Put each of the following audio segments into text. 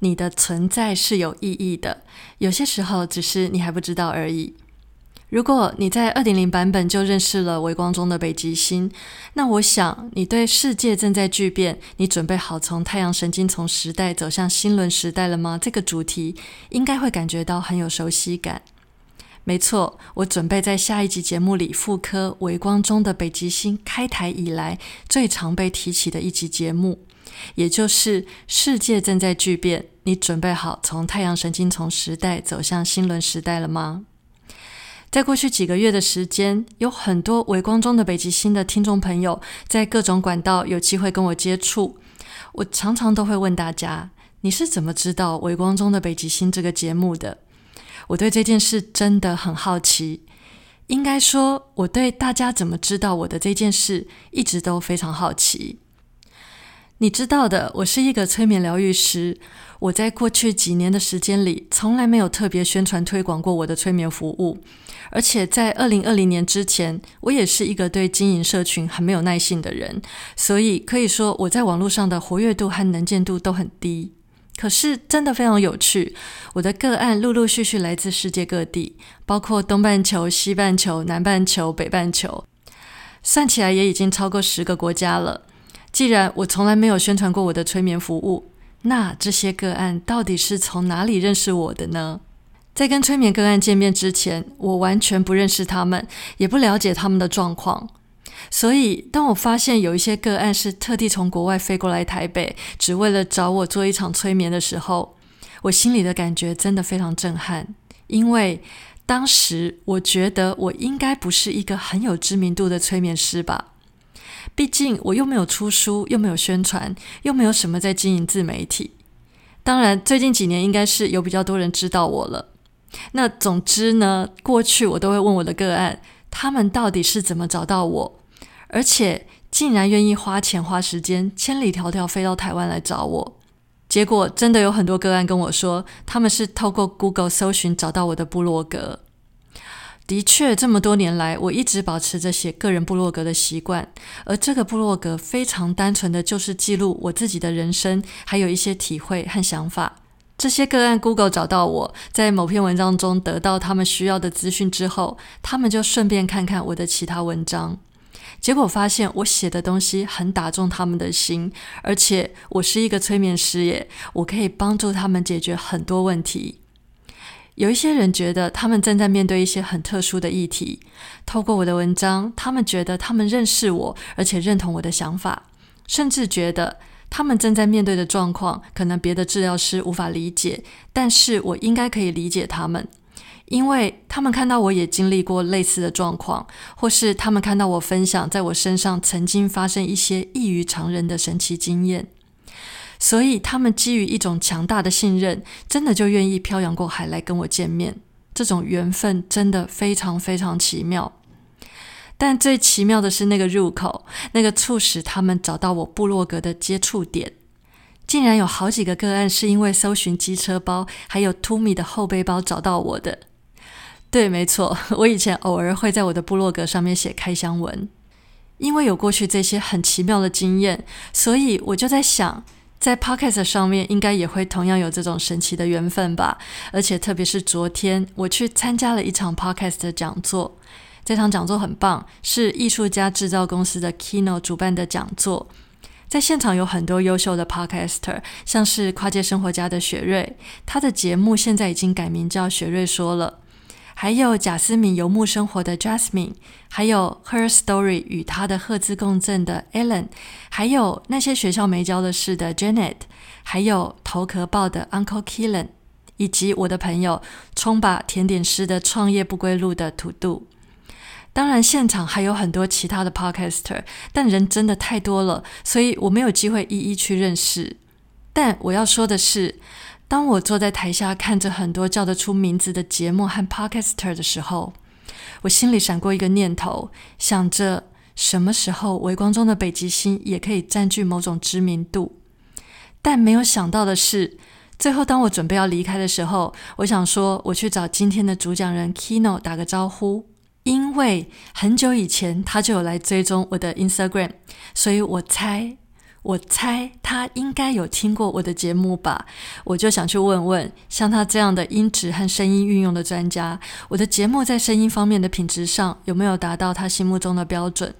你的存在是有意义的，有些时候只是你还不知道而已。如果你在二点零版本就认识了微光中的北极星，那我想你对世界正在巨变，你准备好从太阳神经从时代走向新轮时代了吗？这个主题应该会感觉到很有熟悉感。没错，我准备在下一集节目里复刻微光中的北极星开台以来最常被提起的一集节目。也就是世界正在巨变，你准备好从太阳神经丛时代走向新轮时代了吗？在过去几个月的时间，有很多微光中的北极星的听众朋友在各种管道有机会跟我接触。我常常都会问大家：你是怎么知道微光中的北极星这个节目的？我对这件事真的很好奇。应该说，我对大家怎么知道我的这件事一直都非常好奇。你知道的，我是一个催眠疗愈师。我在过去几年的时间里，从来没有特别宣传推广过我的催眠服务。而且在二零二零年之前，我也是一个对经营社群很没有耐性的人，所以可以说我在网络上的活跃度和能见度都很低。可是真的非常有趣，我的个案陆陆续续来自世界各地，包括东半球、西半球、南半球、北半球，算起来也已经超过十个国家了。既然我从来没有宣传过我的催眠服务，那这些个案到底是从哪里认识我的呢？在跟催眠个案见面之前，我完全不认识他们，也不了解他们的状况。所以，当我发现有一些个案是特地从国外飞过来台北，只为了找我做一场催眠的时候，我心里的感觉真的非常震撼。因为当时我觉得我应该不是一个很有知名度的催眠师吧。毕竟我又没有出书，又没有宣传，又没有什么在经营自媒体。当然，最近几年应该是有比较多人知道我了。那总之呢，过去我都会问我的个案，他们到底是怎么找到我，而且竟然愿意花钱花时间，千里迢迢飞到台湾来找我。结果真的有很多个案跟我说，他们是透过 Google 搜寻找到我的部落格。的确，这么多年来，我一直保持着写个人部落格的习惯，而这个部落格非常单纯的就是记录我自己的人生，还有一些体会和想法。这些个案 Google 找到我，在某篇文章中得到他们需要的资讯之后，他们就顺便看看我的其他文章，结果发现我写的东西很打中他们的心，而且我是一个催眠师耶，我可以帮助他们解决很多问题。有一些人觉得他们正在面对一些很特殊的议题，透过我的文章，他们觉得他们认识我，而且认同我的想法，甚至觉得他们正在面对的状况，可能别的治疗师无法理解，但是我应该可以理解他们，因为他们看到我也经历过类似的状况，或是他们看到我分享在我身上曾经发生一些异于常人的神奇经验。所以，他们基于一种强大的信任，真的就愿意漂洋过海来跟我见面。这种缘分真的非常非常奇妙。但最奇妙的是那个入口，那个促使他们找到我部落格的接触点，竟然有好几个个案是因为搜寻机车包还有 Tumi 的后背包找到我的。对，没错，我以前偶尔会在我的部落格上面写开箱文，因为有过去这些很奇妙的经验，所以我就在想。在 Podcast 上面应该也会同样有这种神奇的缘分吧，而且特别是昨天我去参加了一场 Podcast 的讲座，这场讲座很棒，是艺术家制造公司的 Kino 主办的讲座，在现场有很多优秀的 Podcaster，像是跨界生活家的雪瑞，他的节目现在已经改名叫雪瑞说了。还有贾思敏游牧生活的 Jasmine，还有 Her Story 与她的赫兹共振的 Ellen，还有那些学校没教的事的 Janet，还有头壳爆的 Uncle Killen，以及我的朋友冲吧甜点师的创业不归路的土度。当然，现场还有很多其他的 Podcaster，但人真的太多了，所以我没有机会一一去认识。但我要说的是。当我坐在台下看着很多叫得出名字的节目和 podcaster 的时候，我心里闪过一个念头，想着什么时候微光中的北极星也可以占据某种知名度。但没有想到的是，最后当我准备要离开的时候，我想说我去找今天的主讲人 Kino 打个招呼，因为很久以前他就有来追踪我的 Instagram，所以我猜。我猜他应该有听过我的节目吧，我就想去问问，像他这样的音质和声音运用的专家，我的节目在声音方面的品质上有没有达到他心目中的标准？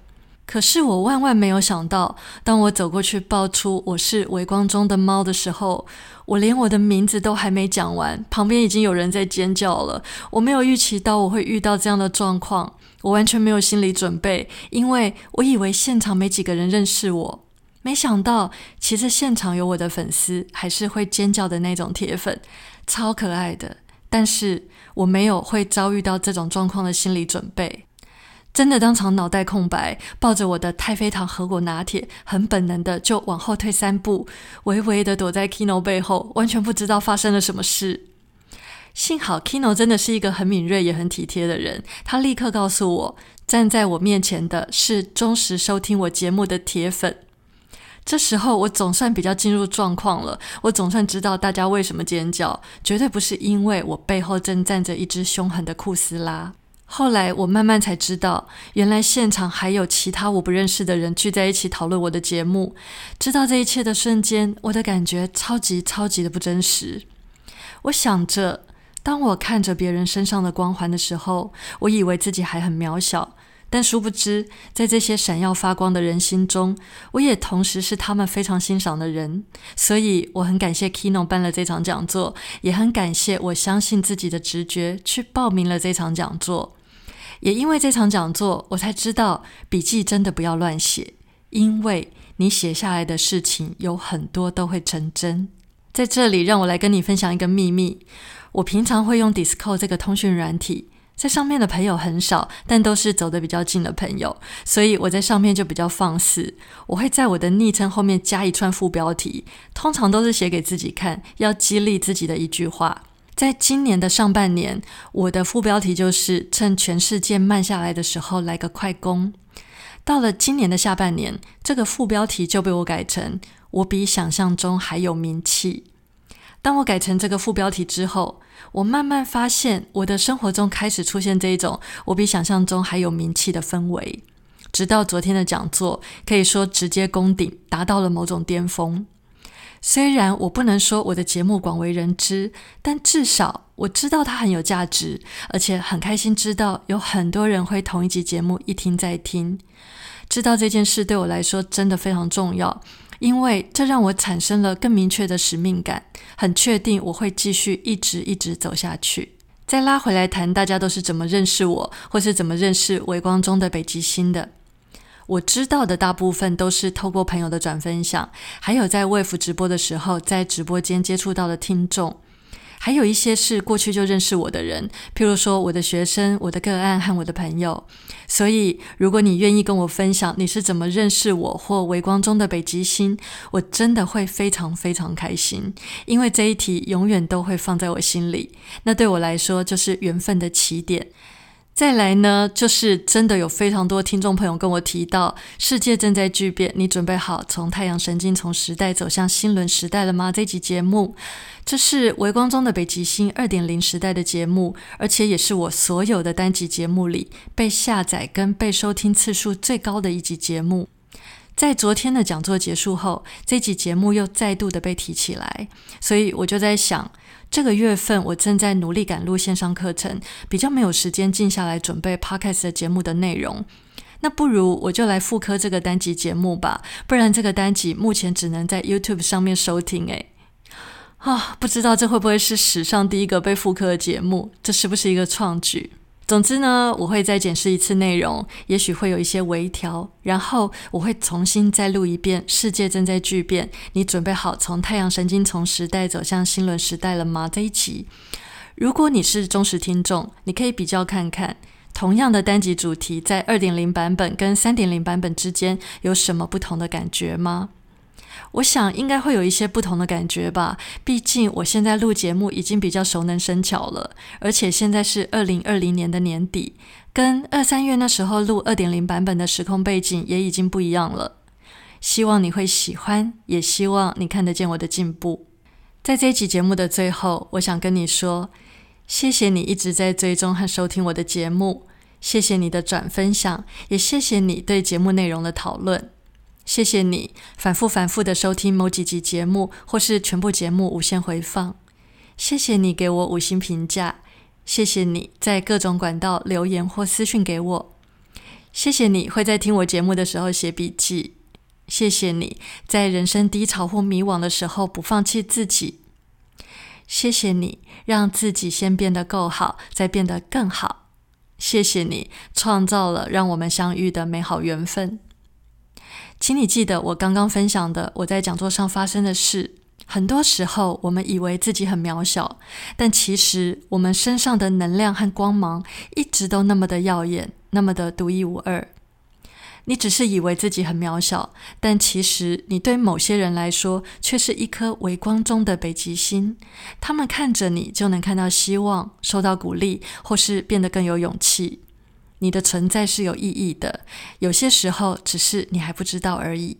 可是我万万没有想到，当我走过去报出我是微光中的猫的时候，我连我的名字都还没讲完，旁边已经有人在尖叫了。我没有预期到我会遇到这样的状况，我完全没有心理准备，因为我以为现场没几个人认识我。没想到，其实现场有我的粉丝，还是会尖叫的那种铁粉，超可爱的。但是我没有会遭遇到这种状况的心理准备，真的当场脑袋空白，抱着我的太妃糖和果拿铁，很本能的就往后退三步，微微的躲在 Kino 背后，完全不知道发生了什么事。幸好 Kino 真的是一个很敏锐也很体贴的人，他立刻告诉我，站在我面前的是忠实收听我节目的铁粉。这时候我总算比较进入状况了，我总算知道大家为什么尖叫，绝对不是因为我背后正站着一只凶狠的库斯拉。后来我慢慢才知道，原来现场还有其他我不认识的人聚在一起讨论我的节目。知道这一切的瞬间，我的感觉超级超级的不真实。我想着，当我看着别人身上的光环的时候，我以为自己还很渺小。但殊不知，在这些闪耀发光的人心中，我也同时是他们非常欣赏的人。所以，我很感谢 Kino 办了这场讲座，也很感谢我相信自己的直觉去报名了这场讲座。也因为这场讲座，我才知道笔记真的不要乱写，因为你写下来的事情有很多都会成真。在这里，让我来跟你分享一个秘密：我平常会用 d i s c o 这个通讯软体。在上面的朋友很少，但都是走得比较近的朋友，所以我在上面就比较放肆。我会在我的昵称后面加一串副标题，通常都是写给自己看，要激励自己的一句话。在今年的上半年，我的副标题就是“趁全世界慢下来的时候来个快攻”。到了今年的下半年，这个副标题就被我改成“我比想象中还有名气”。当我改成这个副标题之后，我慢慢发现我的生活中开始出现这一种我比想象中还有名气的氛围。直到昨天的讲座，可以说直接攻顶，达到了某种巅峰。虽然我不能说我的节目广为人知，但至少我知道它很有价值，而且很开心知道有很多人会同一集节目一听再听。知道这件事对我来说真的非常重要。因为这让我产生了更明确的使命感，很确定我会继续一直一直走下去。再拉回来谈，大家都是怎么认识我，或是怎么认识微光中的北极星的？我知道的大部分都是透过朋友的转分享，还有在 Wave 直播的时候，在直播间接触到的听众。还有一些是过去就认识我的人，譬如说我的学生、我的个案和我的朋友。所以，如果你愿意跟我分享你是怎么认识我或微光中的北极星，我真的会非常非常开心，因为这一题永远都会放在我心里。那对我来说就是缘分的起点。再来呢，就是真的有非常多听众朋友跟我提到，世界正在巨变，你准备好从太阳神经从时代走向新轮时代了吗？这集节目，这是微光中的北极星二点零时代的节目，而且也是我所有的单集节目里被下载跟被收听次数最高的一集节目。在昨天的讲座结束后，这集节目又再度的被提起来，所以我就在想。这个月份我正在努力赶录线上课程，比较没有时间静下来准备 podcast 的节目的内容。那不如我就来复刻这个单集节目吧，不然这个单集目前只能在 YouTube 上面收听。诶，啊，不知道这会不会是史上第一个被复刻的节目？这是不是一个创举？总之呢，我会再检视一次内容，也许会有一些微调，然后我会重新再录一遍。世界正在巨变，你准备好从太阳神经丛时代走向新轮时代了吗？这一集，如果你是忠实听众，你可以比较看看，同样的单集主题在二点零版本跟三点零版本之间有什么不同的感觉吗？我想应该会有一些不同的感觉吧。毕竟我现在录节目已经比较熟能生巧了，而且现在是二零二零年的年底，跟二三月那时候录二点零版本的时空背景也已经不一样了。希望你会喜欢，也希望你看得见我的进步。在这一集节目的最后，我想跟你说，谢谢你一直在追踪和收听我的节目，谢谢你的转分享，也谢谢你对节目内容的讨论。谢谢你反复反复的收听某几集节目，或是全部节目无限回放。谢谢你给我五星评价，谢谢你在各种管道留言或私讯给我。谢谢你会在听我节目的时候写笔记。谢谢你在人生低潮或迷惘的时候不放弃自己。谢谢你让自己先变得够好，再变得更好。谢谢你创造了让我们相遇的美好缘分。请你记得我刚刚分享的我在讲座上发生的事。很多时候，我们以为自己很渺小，但其实我们身上的能量和光芒一直都那么的耀眼，那么的独一无二。你只是以为自己很渺小，但其实你对某些人来说却是一颗微光中的北极星。他们看着你，就能看到希望，受到鼓励，或是变得更有勇气。你的存在是有意义的，有些时候只是你还不知道而已。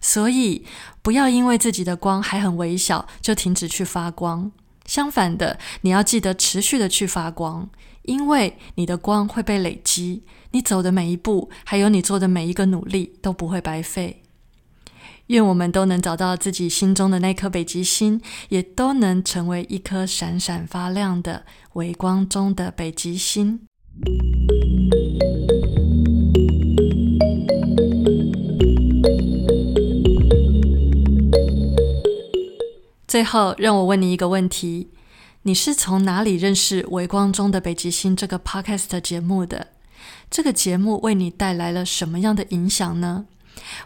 所以，不要因为自己的光还很微小就停止去发光。相反的，你要记得持续的去发光，因为你的光会被累积。你走的每一步，还有你做的每一个努力都不会白费。愿我们都能找到自己心中的那颗北极星，也都能成为一颗闪闪发亮的微光中的北极星。最后，让我问你一个问题：你是从哪里认识《微光中的北极星》这个 Podcast 节目的？这个节目为你带来了什么样的影响呢？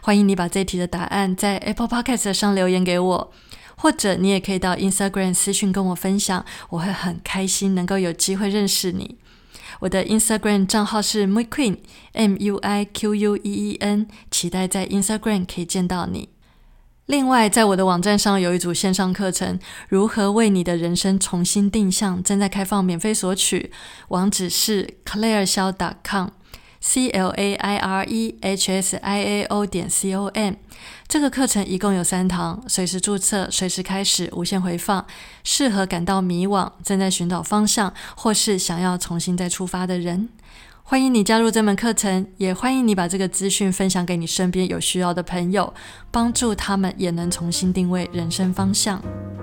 欢迎你把这题的答案在 Apple Podcast 上留言给我，或者你也可以到 Instagram 私讯跟我分享，我会很开心能够有机会认识你。我的 Instagram 账号是 MuiQueen，M U I Q U E E N，期待在 Instagram 可以见到你。另外，在我的网站上有一组线上课程，如何为你的人生重新定向，正在开放免费索取，网址是 Claire 肖 .com c l a i r e h s i a o 点 c o m。这个课程一共有三堂，随时注册，随时开始，无限回放，适合感到迷惘、正在寻找方向，或是想要重新再出发的人。欢迎你加入这门课程，也欢迎你把这个资讯分享给你身边有需要的朋友，帮助他们也能重新定位人生方向。